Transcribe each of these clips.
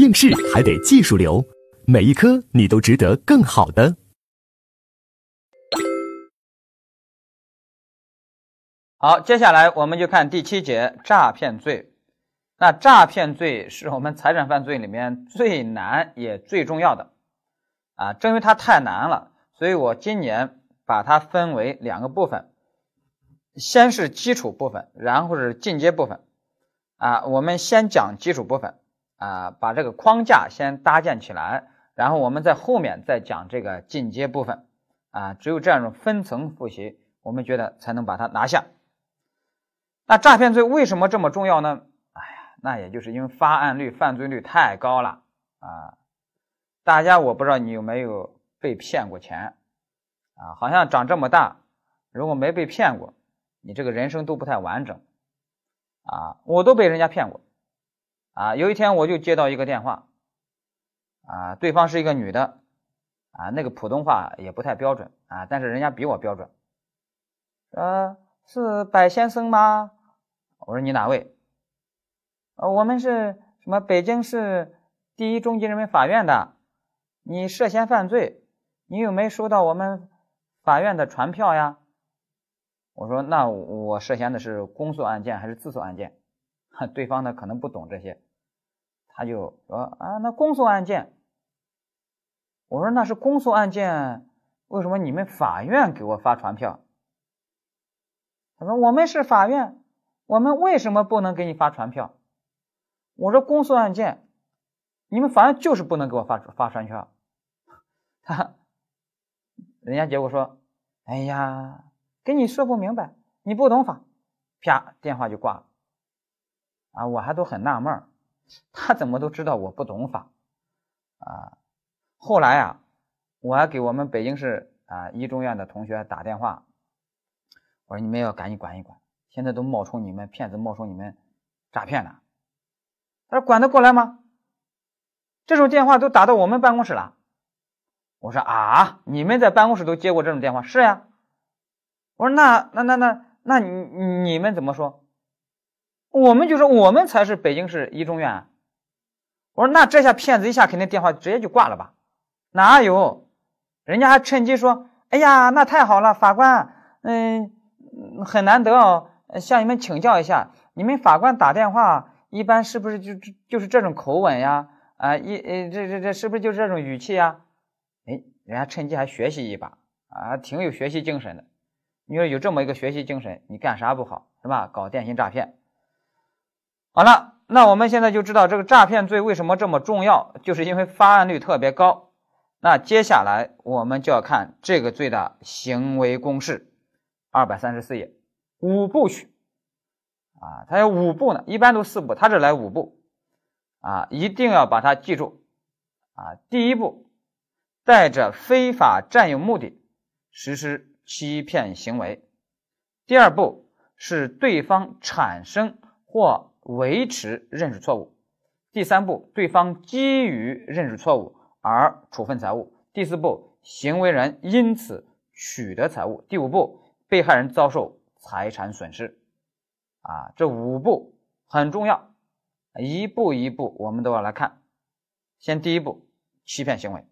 应试还得技术流，每一科你都值得更好的。好，接下来我们就看第七节诈骗罪。那诈骗罪是我们财产犯罪里面最难也最重要的啊，正因为它太难了，所以我今年把它分为两个部分，先是基础部分，然后是进阶部分。啊，我们先讲基础部分啊，把这个框架先搭建起来，然后我们在后面再讲这个进阶部分啊，只有这样分层复习，我们觉得才能把它拿下。那诈骗罪为什么这么重要呢？哎呀，那也就是因为发案率、犯罪率太高了啊！大家我不知道你有没有被骗过钱啊？好像长这么大，如果没被骗过，你这个人生都不太完整啊！我都被人家骗过啊！有一天我就接到一个电话啊，对方是一个女的啊，那个普通话也不太标准啊，但是人家比我标准，呃，是柏先生吗？我说你哪位？呃，我们是什么北京市第一中级人民法院的。你涉嫌犯罪，你有没有收到我们法院的传票呀？我说那我涉嫌的是公诉案件还是自诉案件？对方呢可能不懂这些，他就说啊，那公诉案件。我说那是公诉案件，为什么你们法院给我发传票？他说我们是法院。我们为什么不能给你发传票？我说公诉案件，你们法院就是不能给我发发传票。他，人家结果说：“哎呀，跟你说不明白，你不懂法。”啪，电话就挂了。啊，我还都很纳闷他怎么都知道我不懂法？啊，后来啊，我还给我们北京市啊一中院的同学打电话，我说你们要赶紧管一管。现在都冒充你们骗子，冒充你们诈骗的，他说管得过来吗？这种电话都打到我们办公室了。我说啊，你们在办公室都接过这种电话？是呀。我说那那那那那你你们怎么说？我们就说我们才是北京市一中院。我说那这下骗子一下肯定电话直接就挂了吧？哪有？人家还趁机说，哎呀，那太好了，法官，嗯，很难得哦。向你们请教一下，你们法官打电话一般是不是就就是这种口吻呀？啊，一呃，这这这是不是就是这种语气呀？哎，人家趁机还学习一把啊，挺有学习精神的。你说有这么一个学习精神，你干啥不好是吧？搞电信诈骗。好了，那我们现在就知道这个诈骗罪为什么这么重要，就是因为发案率特别高。那接下来我们就要看这个罪的行为公式，二百三十四页。五步曲啊，它有五步呢，一般都四步，它这来五步啊，一定要把它记住啊。第一步，带着非法占有目的实施欺骗行为；第二步，使对方产生或维持认识错误；第三步，对方基于认识错误而处分财物；第四步，行为人因此取得财物；第五步，被害人遭受。财产损失，啊，这五步很重要，一步一步我们都要来看。先第一步，欺骗行为。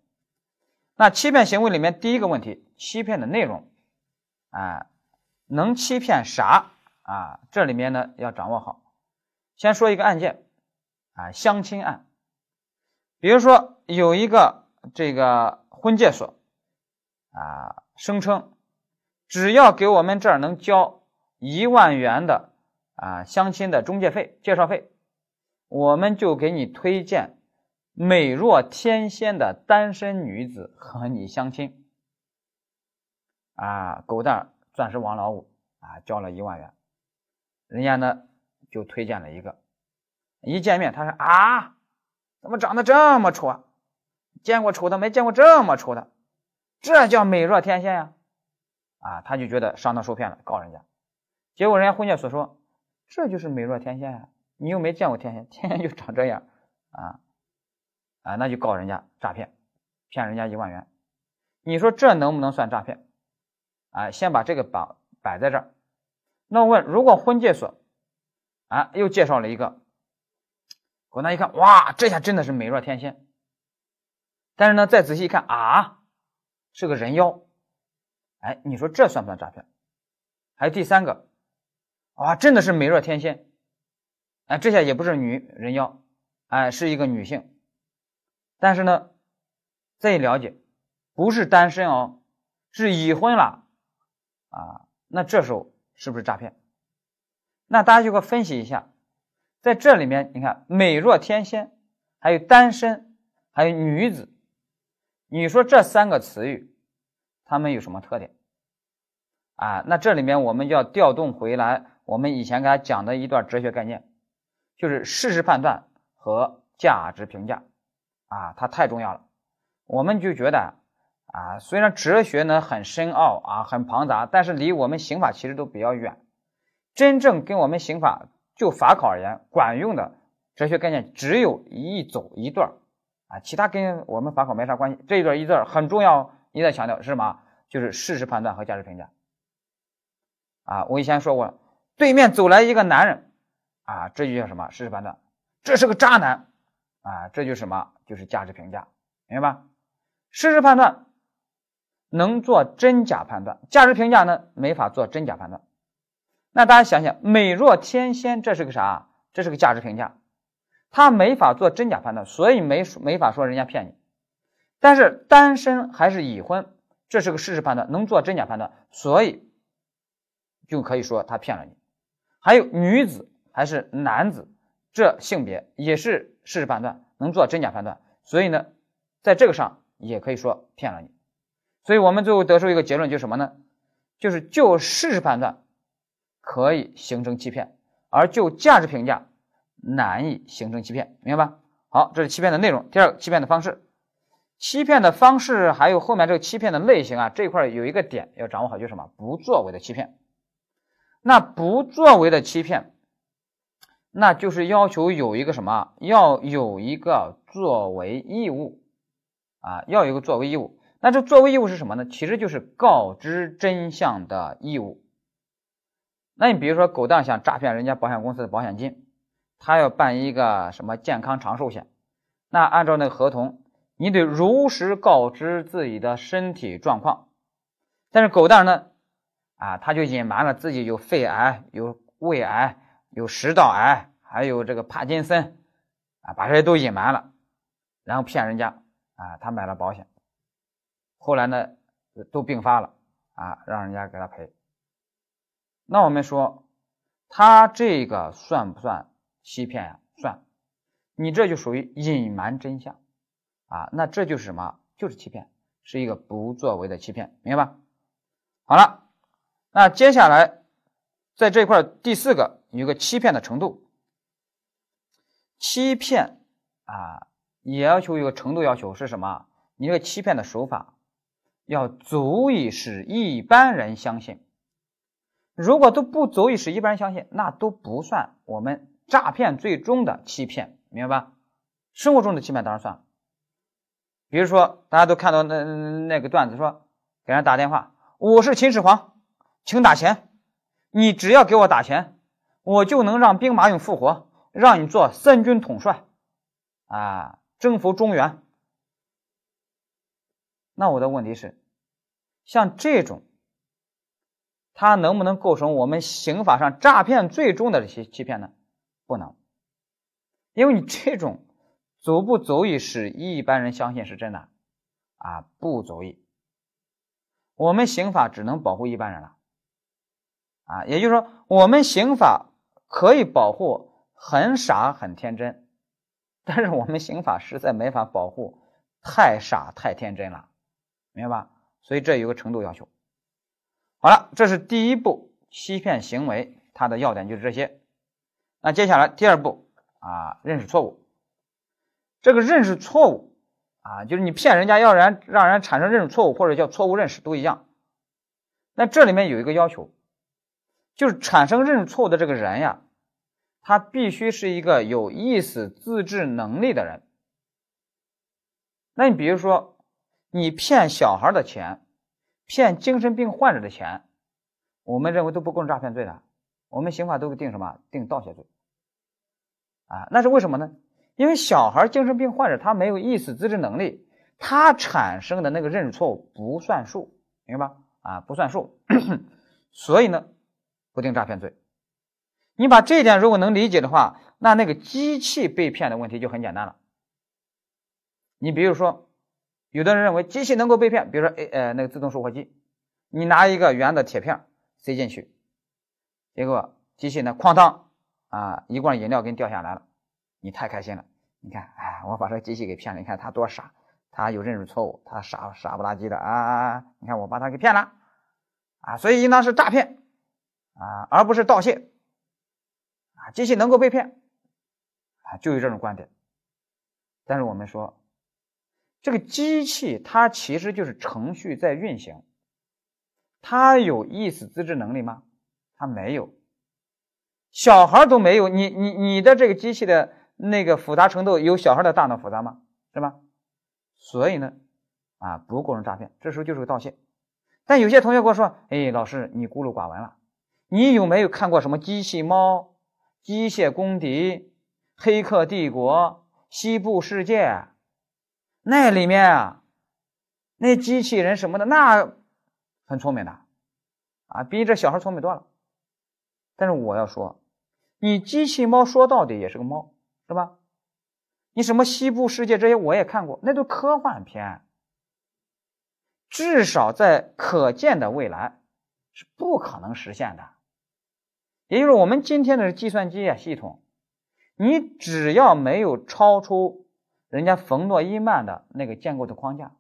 那欺骗行为里面第一个问题，欺骗的内容，啊，能欺骗啥啊？这里面呢要掌握好。先说一个案件，啊，相亲案。比如说有一个这个婚介所，啊，声称只要给我们这儿能交。一万元的啊相亲的中介费、介绍费，我们就给你推荐美若天仙的单身女子和你相亲。啊，狗蛋钻石王老五啊，交了一万元，人家呢就推荐了一个，一见面他说啊，怎么长得这么丑啊？见过丑的没见过这么丑的，这叫美若天仙呀！啊，他就觉得上当受骗了，告人家。结果人家婚介所说，这就是美若天仙呀，你又没见过天仙，天仙就长这样，啊，啊，那就告人家诈骗，骗人家一万元，你说这能不能算诈骗？啊，先把这个摆摆在这儿。那我问，如果婚介所，啊，又介绍了一个，狗蛋一看，哇，这下真的是美若天仙。但是呢，再仔细一看啊，是个人妖。哎，你说这算不算诈骗？还有第三个，哇，真的是美若天仙。哎，这下也不是女人妖，哎，是一个女性。但是呢，再一了解，不是单身哦，是已婚了啊。那这时候是不是诈骗？那大家就给我分析一下，在这里面，你看美若天仙，还有单身，还有女子，你说这三个词语，它们有什么特点？啊，那这里面我们要调动回来，我们以前给大家讲的一段哲学概念，就是事实判断和价值评价，啊，它太重要了。我们就觉得，啊，虽然哲学呢很深奥啊，很庞杂，但是离我们刑法其实都比较远。真正跟我们刑法就法考而言管用的哲学概念只有一走一段啊，其他跟我们法考没啥关系。这一段一段很重要，一再强调是什么？就是事实判断和价值评价。啊，我以前说过，对面走来一个男人，啊，这就叫什么？事实判断。这是个渣男，啊，这就什么？就是价值评价，明白吧？事实判断能做真假判断，价值评价呢没法做真假判断。那大家想想，美若天仙，这是个啥？这是个价值评价，他没法做真假判断，所以没没法说人家骗你。但是单身还是已婚，这是个事实判断，能做真假判断，所以就可以说他骗了你。还有女子还是男子，这性别也是事实判断，能做真假判断，所以呢，在这个上也可以说骗了你。所以我们最后得出一个结论，就是什么呢？就是就事实判断。可以形成欺骗，而就价值评价难以形成欺骗，明白吧？好，这是欺骗的内容。第二个，欺骗的方式，欺骗的方式还有后面这个欺骗的类型啊，这块有一个点要掌握好，就是什么？不作为的欺骗。那不作为的欺骗，那就是要求有一个什么？要有一个作为义务啊，要有一个作为义务。那这作为义务是什么呢？其实就是告知真相的义务。那你比如说，狗蛋想诈骗人家保险公司的保险金，他要办一个什么健康长寿险，那按照那个合同，你得如实告知自己的身体状况。但是狗蛋呢，啊，他就隐瞒了自己有肺癌、有胃癌、有食道癌，还有这个帕金森，啊，把这些都隐瞒了，然后骗人家，啊，他买了保险，后来呢，都并发了，啊，让人家给他赔。那我们说，他这个算不算欺骗呀？算，你这就属于隐瞒真相啊。那这就是什么？就是欺骗，是一个不作为的欺骗，明白吧？好了，那接下来在这块第四个有个欺骗的程度，欺骗啊也要求有个程度要求是什么？你这个欺骗的手法要足以使一般人相信。如果都不足以使一般人相信，那都不算我们诈骗最终的欺骗，明白吧？生活中的欺骗当然算了。比如说，大家都看到那那个段子，说给人打电话，我是秦始皇，请打钱，你只要给我打钱，我就能让兵马俑复活，让你做三军统帅，啊，征服中原。那我的问题是，像这种。他能不能构成我们刑法上诈骗罪中的这些欺骗呢？不能，因为你这种足不足以使一般人相信是真的啊？不足以。我们刑法只能保护一般人了啊，也就是说，我们刑法可以保护很傻很天真，但是我们刑法实在没法保护太傻太天真了，明白吧？所以这有个程度要求。好了，这是第一步欺骗行为，它的要点就是这些。那接下来第二步啊，认识错误。这个认识错误啊，就是你骗人家要人让人产生认识错误或者叫错误认识都一样。那这里面有一个要求，就是产生认识错误的这个人呀，他必须是一个有意识自制能力的人。那你比如说，你骗小孩的钱。骗精神病患者的钱，我们认为都不构成诈骗罪的。我们刑法都定什么？定盗窃罪。啊，那是为什么呢？因为小孩精神病患者他没有意识自制能力，他产生的那个认识错误不算数，明白吧？啊，不算数，所以呢，不定诈骗罪。你把这一点如果能理解的话，那那个机器被骗的问题就很简单了。你比如说，有的人认为机器能够被骗，比如说，哎呃，那个自动售货机，你拿一个圆的铁片塞进去，结果机器呢，哐当啊，一罐饮料给你掉下来了。你太开心了，你看，哎，我把这个机器给骗了，你看他多傻，他有认识错误，他傻傻不拉几的啊！你看我把他给骗了，啊，所以应当是诈骗啊，而不是盗窃啊。机器能够被骗啊，就有这种观点。但是我们说，这个机器它其实就是程序在运行，它有意识自制能力吗？它没有，小孩都没有，你你你的这个机器的。那个复杂程度有小孩的大脑复杂吗？是吧？所以呢，啊，不构成诈骗，这时候就是个盗窃。但有些同学跟我说：“哎，老师，你孤陋寡闻了。你有没有看过什么机器猫、机械公敌、黑客帝国、西部世界？那里面啊，那机器人什么的，那很聪明的，啊，比这小孩聪明多了。但是我要说，你机器猫说到底也是个猫。”是吧？你什么西部世界这些我也看过，那都科幻片。至少在可见的未来是不可能实现的。也就是我们今天的计算机啊系统，你只要没有超出人家冯诺依曼的那个建构的框架，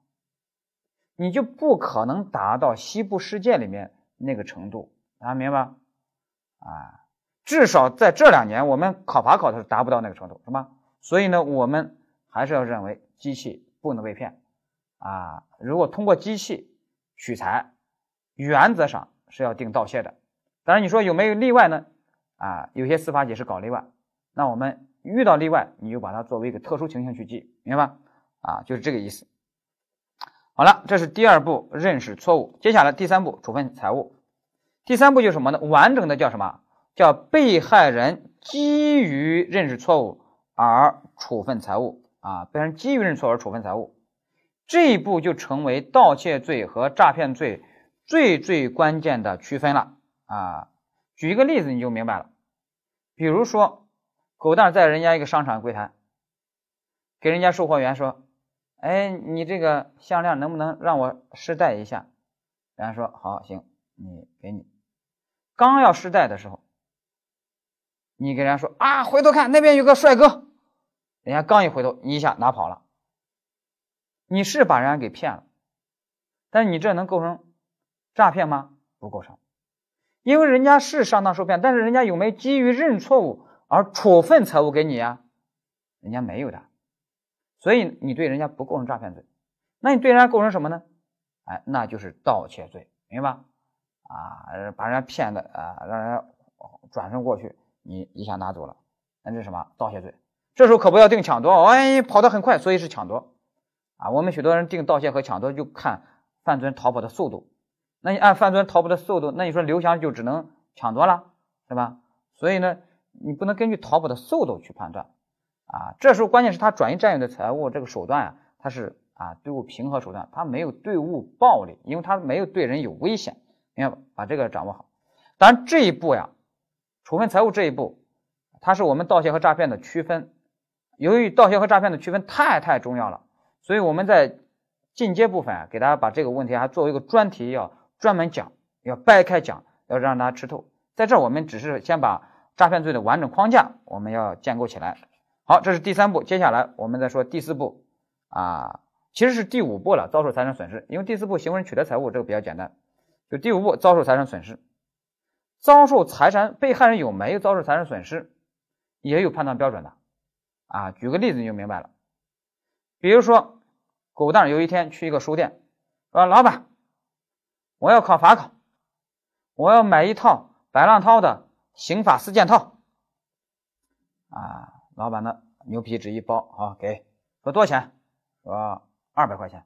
你就不可能达到西部世界里面那个程度。大家明白？啊。至少在这两年，我们考法考的是达不到那个程度，是吧？所以呢，我们还是要认为机器不能被骗啊。如果通过机器取材，原则上是要定盗窃的。当然，你说有没有例外呢？啊，有些司法解释搞例外，那我们遇到例外，你就把它作为一个特殊情形去记，明白吧？啊，就是这个意思。好了，这是第二步认识错误，接下来第三步处分财物。第三步就是什么呢？完整的叫什么？叫被害人基于认识错误而处分财物啊，被害人基于认识错误而处分财物，这一步就成为盗窃罪和诈骗罪最最关键的区分了啊。举一个例子你就明白了，比如说狗蛋在人家一个商场柜台，给人家售货员说：“哎，你这个项链能不能让我试戴一下？”人家说：“好，行，你给你。”刚要试戴的时候。你给人家说啊，回头看那边有个帅哥，人家刚一回头，你一下拿跑了，你是把人家给骗了，但是你这能构成诈骗吗？不构成，因为人家是上当受骗，但是人家有没有基于认错误而处分财物给你呀？人家没有的，所以你对人家不构成诈骗罪，那你对人家构成什么呢？哎，那就是盗窃罪，明白吧？啊，把人家骗的啊，让人家转身过去。你一下拿走了，那这是什么盗窃罪？这时候可不要定抢夺，哎，跑得很快，所以是抢夺啊。我们许多人定盗窃和抢夺就看犯罪人逃跑的速度，那你按犯罪人逃跑的速度，那你说刘翔就只能抢夺了，是吧？所以呢，你不能根据逃跑的速度去判断啊。这时候关键是他转移占有的财物这个手段啊，他是啊对物平和手段，他没有对物暴力，因为他没有对人有危险，你要把这个掌握好。当然这一步呀。处分财物这一步，它是我们盗窃和诈骗的区分。由于盗窃和诈骗的区分太太重要了，所以我们在进阶部分啊给大家把这个问题还作为一个专题要专门讲，要掰开讲，要让大家吃透。在这儿我们只是先把诈骗罪的完整框架我们要建构起来。好，这是第三步，接下来我们再说第四步啊，其实是第五步了，遭受财产损失。因为第四步行为人取得财物这个比较简单，就第五步遭受财产损失。遭受财产被害人有没有遭受财产损失，也有判断标准的啊。举个例子你就明白了。比如说，狗蛋有一天去一个书店，说：“老板，我要考法考，我要买一套白浪涛的刑法四件套。”啊，老板呢牛皮纸一包，好给，说多少钱？说二百块钱。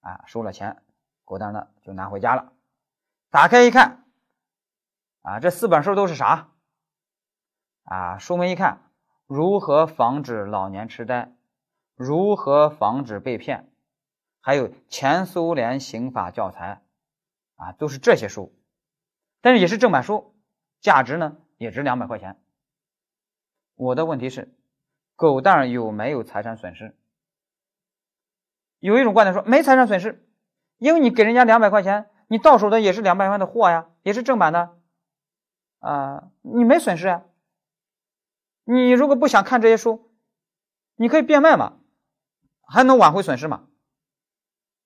啊，收了钱，狗蛋呢就拿回家了，打开一看。啊，这四本书都是啥？啊，书名一看，如何防止老年痴呆，如何防止被骗，还有前苏联刑法教材，啊，都是这些书，但是也是正版书，价值呢也值两百块钱。我的问题是，狗蛋有没有财产损失？有一种观点说没财产损失，因为你给人家两百块钱，你到手的也是两百块的货呀，也是正版的，啊，你没损失啊。你如果不想看这些书，你可以变卖嘛，还能挽回损失嘛？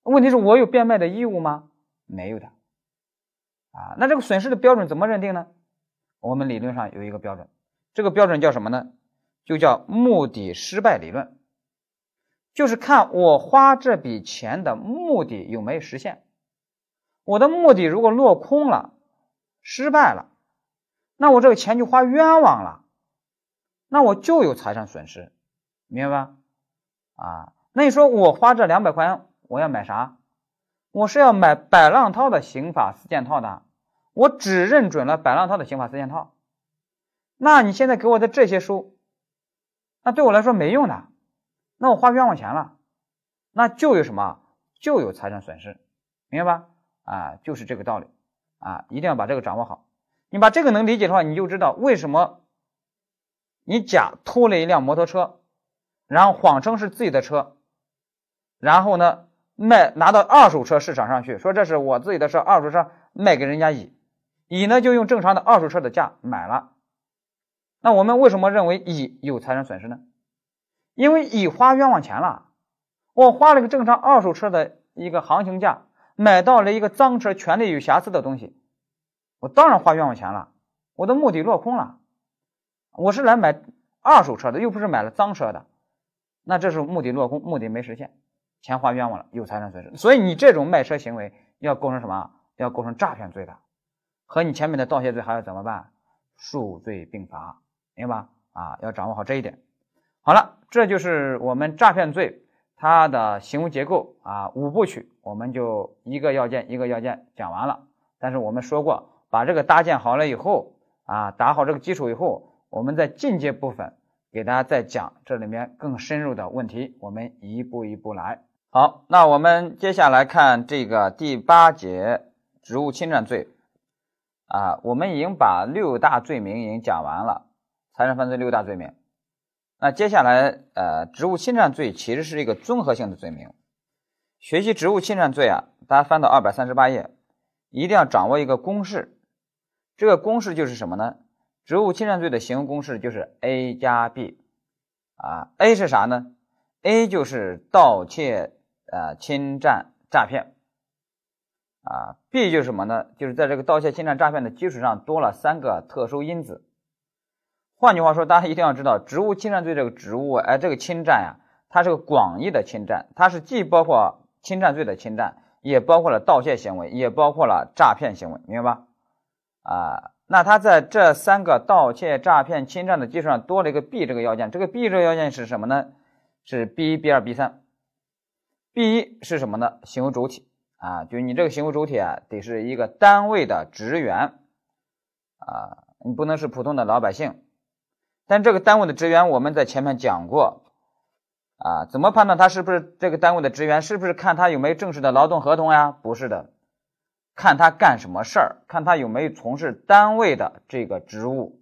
问题是我有变卖的义务吗？没有的，啊，那这个损失的标准怎么认定呢？我们理论上有一个标准，这个标准叫什么呢？就叫目的失败理论，就是看我花这笔钱的目的有没有实现。我的目的如果落空了，失败了，那我这个钱就花冤枉了。那我就有财产损失，明白吧？啊，那你说我花这两百块钱，我要买啥？我是要买百浪涛的刑法四件套的，我只认准了百浪涛的刑法四件套。那你现在给我的这些书，那对我来说没用的，那我花冤枉钱了，那就有什么？就有财产损失，明白吧？啊，就是这个道理啊，一定要把这个掌握好。你把这个能理解的话，你就知道为什么。你甲偷了一辆摩托车，然后谎称是自己的车，然后呢卖拿到二手车市场上去，说这是我自己的车，二手车卖给人家乙，乙呢就用正常的二手车的价买了。那我们为什么认为乙有财产损失呢？因为乙花冤枉钱了，我花了个正常二手车的一个行情价，买到了一个脏车，权利有瑕疵的东西，我当然花冤枉钱了，我的目的落空了。我是来买二手车的，又不是买了脏车的，那这是目的落空，目的没实现，钱花冤枉了，有财产损失。所以你这种卖车行为要构成什么？要构成诈骗罪的，和你前面的盗窃罪还要怎么办？数罪并罚，明白吧？啊，要掌握好这一点。好了，这就是我们诈骗罪它的行为结构啊，五部曲，我们就一个要件一个要件讲完了。但是我们说过，把这个搭建好了以后啊，打好这个基础以后。我们在进阶部分给大家再讲这里面更深入的问题，我们一步一步来。好，那我们接下来看这个第八节职务侵占罪啊，我们已经把六大罪名已经讲完了，财产犯罪六大罪名。那接下来呃，职务侵占罪其实是一个综合性的罪名。学习职务侵占罪啊，大家翻到二百三十八页，一定要掌握一个公式，这个公式就是什么呢？职务侵占罪的行为公式就是 A 加 B，啊，A 是啥呢？A 就是盗窃、呃侵占、诈骗，啊，B 就是什么呢？就是在这个盗窃、侵占、诈骗的基础上多了三个特殊因子。换句话说，大家一定要知道，职务侵占罪这个职务，哎，这个侵占呀，它是个广义的侵占，它是既包括侵占罪的侵占，也包括了盗窃行为，也包括了诈骗行为，明白吧？啊。那他在这三个盗窃、诈骗、侵占的基础上多了一个 B 这个要件，这个 B 这个要件是什么呢？是 B 一、B 二、B 三。B 一是什么呢？行为主体啊，就你这个行为主体啊，得是一个单位的职员啊，你不能是普通的老百姓。但这个单位的职员，我们在前面讲过啊，怎么判断他是不是这个单位的职员？是不是看他有没有正式的劳动合同呀？不是的。看他干什么事儿，看他有没有从事单位的这个职务，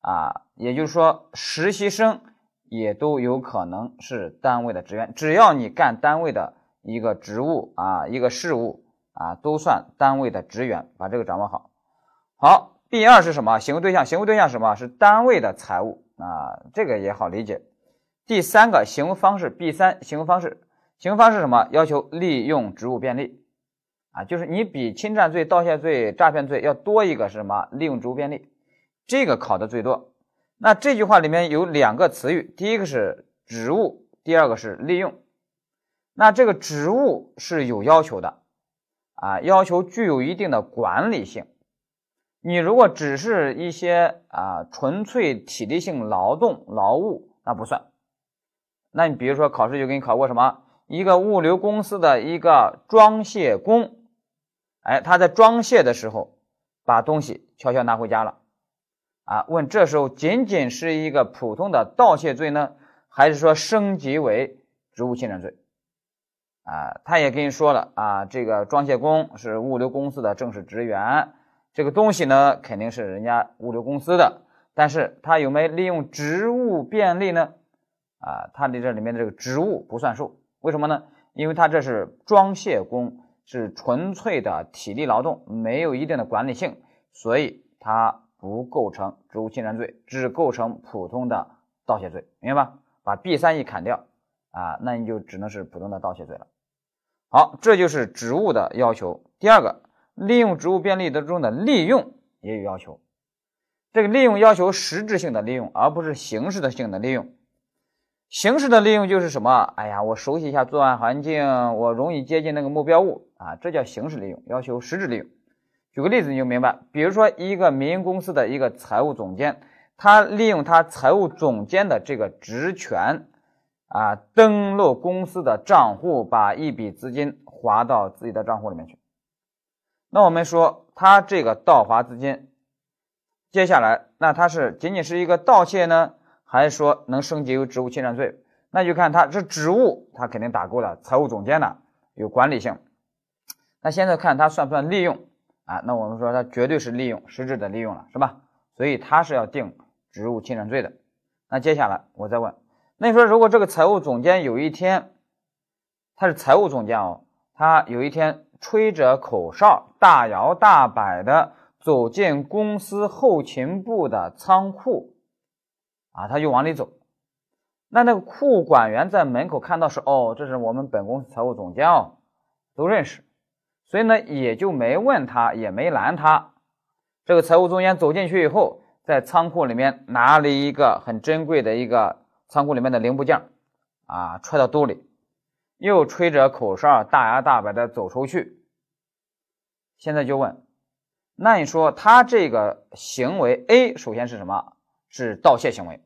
啊，也就是说，实习生也都有可能是单位的职员，只要你干单位的一个职务啊，一个事务啊，都算单位的职员，把这个掌握好。好，B 二是什么？行为对象，行为对象什么是单位的财物啊？这个也好理解。第三个行为方式，B 三行为方式，行为方式什么？要求利用职务便利。啊，就是你比侵占罪、盗窃罪、诈骗罪要多一个是什么？利用职务便利，这个考的最多。那这句话里面有两个词语，第一个是职务，第二个是利用。那这个职务是有要求的，啊，要求具有一定的管理性。你如果只是一些啊纯粹体力性劳动劳务，那不算。那你比如说考试就给你考过什么？一个物流公司的一个装卸工。哎，他在装卸的时候，把东西悄悄拿回家了，啊，问这时候仅仅是一个普通的盗窃罪呢，还是说升级为职务侵占罪？啊，他也跟你说了啊，这个装卸工是物流公司的正式职员，这个东西呢肯定是人家物流公司的，但是他有没有利用职务便利呢？啊，他的这里面的这个职务不算数，为什么呢？因为他这是装卸工，是纯粹的体力劳动，没有一定的管理性，所以他不构成职务侵占罪，只构成普通的盗窃罪，明白吧？把 B 三一砍掉啊，那你就只能是普通的盗窃罪了。好，这就是职务的要求。第二个，利用职务便利的中的利用也有要求。这个利用要求实质性的利用，而不是形式的性的利用。形式的利用就是什么？哎呀，我熟悉一下作案环境，我容易接近那个目标物啊，这叫形式利用。要求实质利用。举个例子你就明白。比如说，一个民营公司的一个财务总监，他利用他财务总监的这个职权。啊，登录公司的账户，把一笔资金划到自己的账户里面去。那我们说他这个盗划资金，接下来那他是仅仅是一个盗窃呢，还是说能升级为职务侵占罪？那就看他是职务，他肯定打勾了，财务总监的有管理性。那现在看他算不算利用啊？那我们说他绝对是利用，实质的利用了，是吧？所以他是要定职务侵占罪的。那接下来我再问。那你说，如果这个财务总监有一天，他是财务总监哦，他有一天吹着口哨，大摇大摆的走进公司后勤部的仓库，啊，他就往里走，那那个库管员在门口看到是，哦，这是我们本公司财务总监哦，都认识，所以呢，也就没问他，也没拦他。这个财务总监走进去以后，在仓库里面拿了一个很珍贵的一个。仓库里面的零部件，啊，揣到兜里，又吹着口哨，大摇大摆的走出去。现在就问，那你说他这个行为 A 首先是什么？是盗窃行为。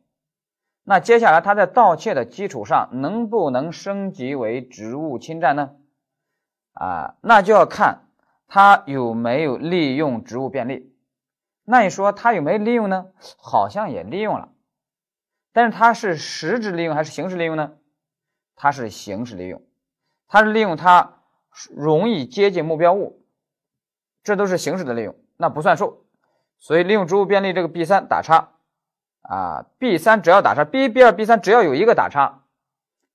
那接下来他在盗窃的基础上，能不能升级为职务侵占呢？啊，那就要看他有没有利用职务便利。那你说他有没有利用呢？好像也利用了。但是它是实质利用还是形式利用呢？它是形式利用，它是利用它容易接近目标物，这都是形式的利用，那不算数。所以利用职务便利这个 B 三打叉啊，B 三只要打叉，B B 二 B 三只要有一个打叉，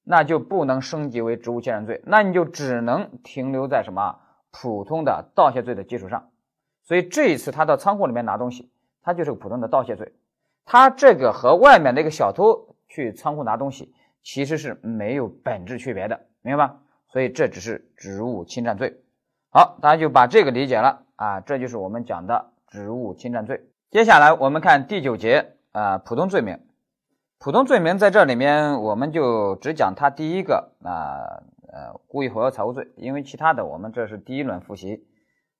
那就不能升级为职务侵占罪，那你就只能停留在什么普通的盗窃罪的基础上。所以这一次他到仓库里面拿东西，他就是个普通的盗窃罪。他这个和外面那个小偷去仓库拿东西其实是没有本质区别的，明白吧？所以这只是职务侵占罪。好，大家就把这个理解了啊，这就是我们讲的职务侵占罪。接下来我们看第九节啊，普通罪名。普通罪名在这里面我们就只讲它第一个啊呃故意毁坏财物罪，因为其他的我们这是第一轮复习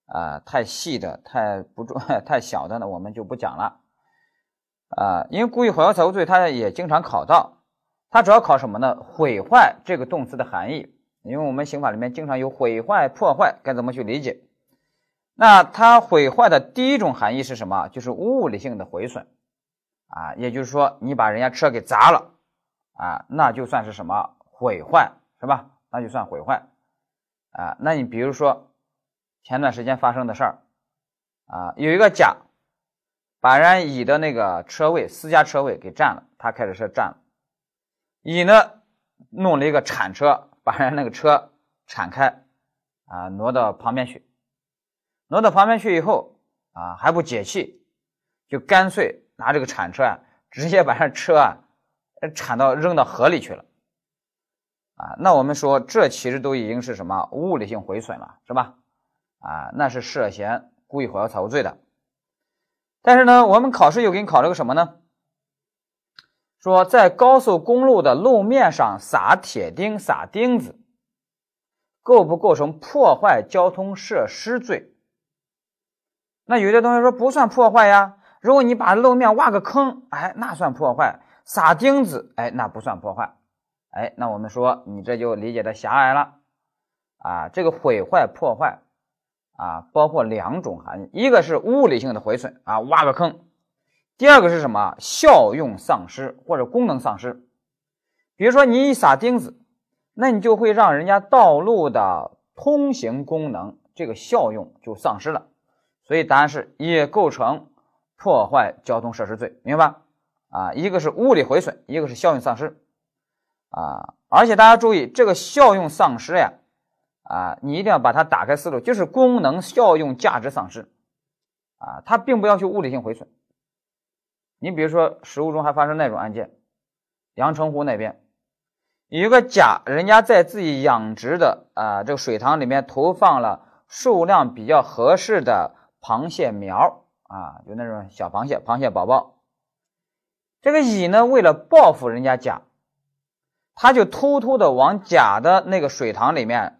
啊，太细的太不重 太小的呢我们就不讲了。啊，因为故意毁坏财物罪，它也经常考到，它主要考什么呢？毁坏这个动词的含义，因为我们刑法里面经常有毁坏、破坏，该怎么去理解？那它毁坏的第一种含义是什么？就是物理性的毁损，啊，也就是说你把人家车给砸了，啊，那就算是什么毁坏，是吧？那就算毁坏，啊，那你比如说前段时间发生的事儿，啊，有一个甲。把人乙的那个车位私家车位给占了，他开着车占了。乙呢弄了一个铲车，把人那个车铲开，啊，挪到旁边去。挪到旁边去以后，啊，还不解气，就干脆拿这个铲车啊，直接把人车啊铲到扔到河里去了。啊，那我们说这其实都已经是什么物理性毁损了，是吧？啊，那是涉嫌故意毁坏财物罪的。但是呢，我们考试又给你考了个什么呢？说在高速公路的路面上撒铁钉、撒钉子，构不构成破坏交通设施罪？那有的同学说不算破坏呀。如果你把路面挖个坑，哎，那算破坏；撒钉子，哎，那不算破坏。哎，那我们说你这就理解的狭隘了啊。这个毁坏、破坏。啊，包括两种含义，一个是物理性的毁损啊，挖个坑；第二个是什么？效用丧失或者功能丧失。比如说你一撒钉子，那你就会让人家道路的通行功能这个效用就丧失了。所以答案是也构成破坏交通设施罪，明白吧？啊，一个是物理毁损，一个是效用丧失。啊，而且大家注意这个效用丧失呀，啊，你一定要把它打开思路，就是功能效用价值丧失。啊，它并不要求物理性毁损。你比如说，实务中还发生那种案件，阳澄湖那边有一个甲，人家在自己养殖的啊这个水塘里面投放了数量比较合适的螃蟹苗啊，就那种小螃蟹、螃蟹宝宝。这个乙呢，为了报复人家甲，他就偷偷的往甲的那个水塘里面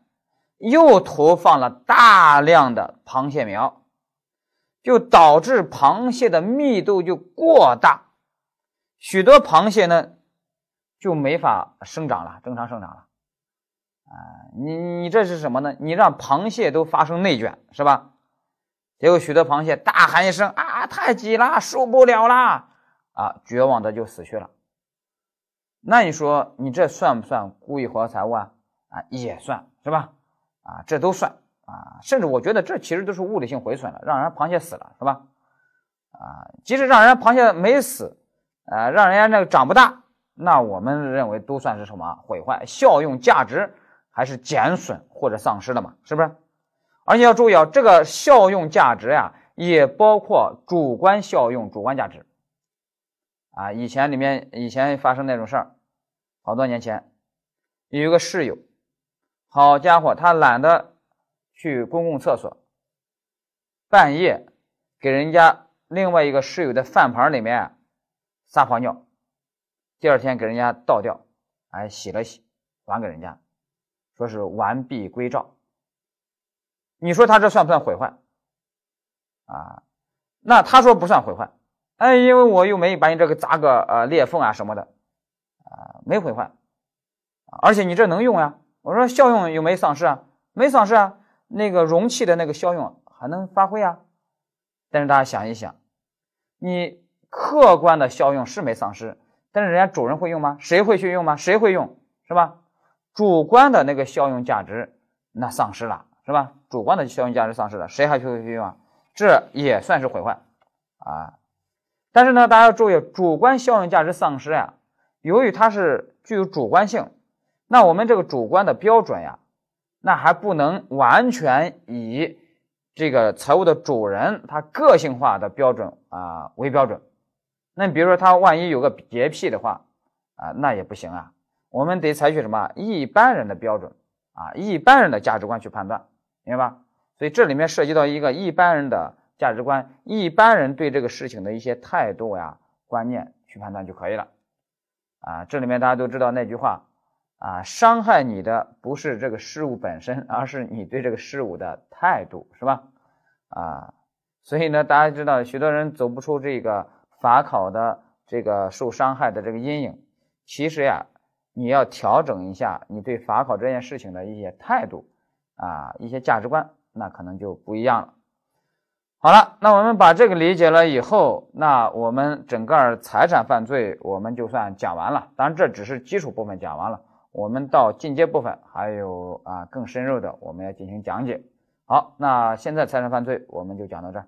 又投放了大量的螃蟹苗。就导致螃蟹的密度就过大，许多螃蟹呢就没法生长了，正常生长了。啊，你你这是什么呢？你让螃蟹都发生内卷是吧？结果许多螃蟹大喊一声啊，太挤了，受不了啦！啊，绝望的就死去了。那你说你这算不算故意毁坏财物啊？啊，也算是吧？啊，这都算。啊，甚至我觉得这其实都是物理性毁损了，让人螃蟹死了，是吧？啊，即使让人螃蟹没死，啊，让人家那个长不大，那我们认为都算是什么毁坏？效用价值还是减损或者丧失了嘛？是不是？而且要注意啊，这个效用价值呀，也包括主观效用、主观价值。啊，以前里面以前发生那种事儿，好多年前有一个室友，好家伙，他懒得。去公共厕所，半夜给人家另外一个室友的饭盘里面撒泡尿，第二天给人家倒掉，哎，洗了洗，还给人家，说是完璧归赵。你说他这算不算毁坏？啊，那他说不算毁坏，哎，因为我又没把你这个砸个呃裂缝啊什么的，啊，没毁坏，而且你这能用呀？我说效用有没丧失啊？没丧失啊。那个容器的那个效用还能发挥啊，但是大家想一想，你客观的效用是没丧失，但是人家主人会用吗？谁会去用吗？谁会用是吧？主观的那个效用价值那丧失了是吧？主观的效用价值丧失了，谁还会去用啊？这也算是毁坏啊。但是呢，大家要注意，主观效用价值丧失呀，由于它是具有主观性，那我们这个主观的标准呀。那还不能完全以这个财务的主人他个性化的标准啊为标准。那比如说他万一有个洁癖的话啊，那也不行啊。我们得采取什么一般人的标准啊，一般人的价值观去判断，明白吧？所以这里面涉及到一个一般人的价值观，一般人对这个事情的一些态度呀、观念去判断就可以了。啊，这里面大家都知道那句话。啊，伤害你的不是这个事物本身，而是你对这个事物的态度，是吧？啊，所以呢，大家知道，许多人走不出这个法考的这个受伤害的这个阴影。其实呀，你要调整一下你对法考这件事情的一些态度啊，一些价值观，那可能就不一样了。好了，那我们把这个理解了以后，那我们整个财产犯罪我们就算讲完了。当然，这只是基础部分讲完了。我们到进阶部分还有啊更深入的，我们要进行讲解。好，那现在财产犯罪我们就讲到这儿。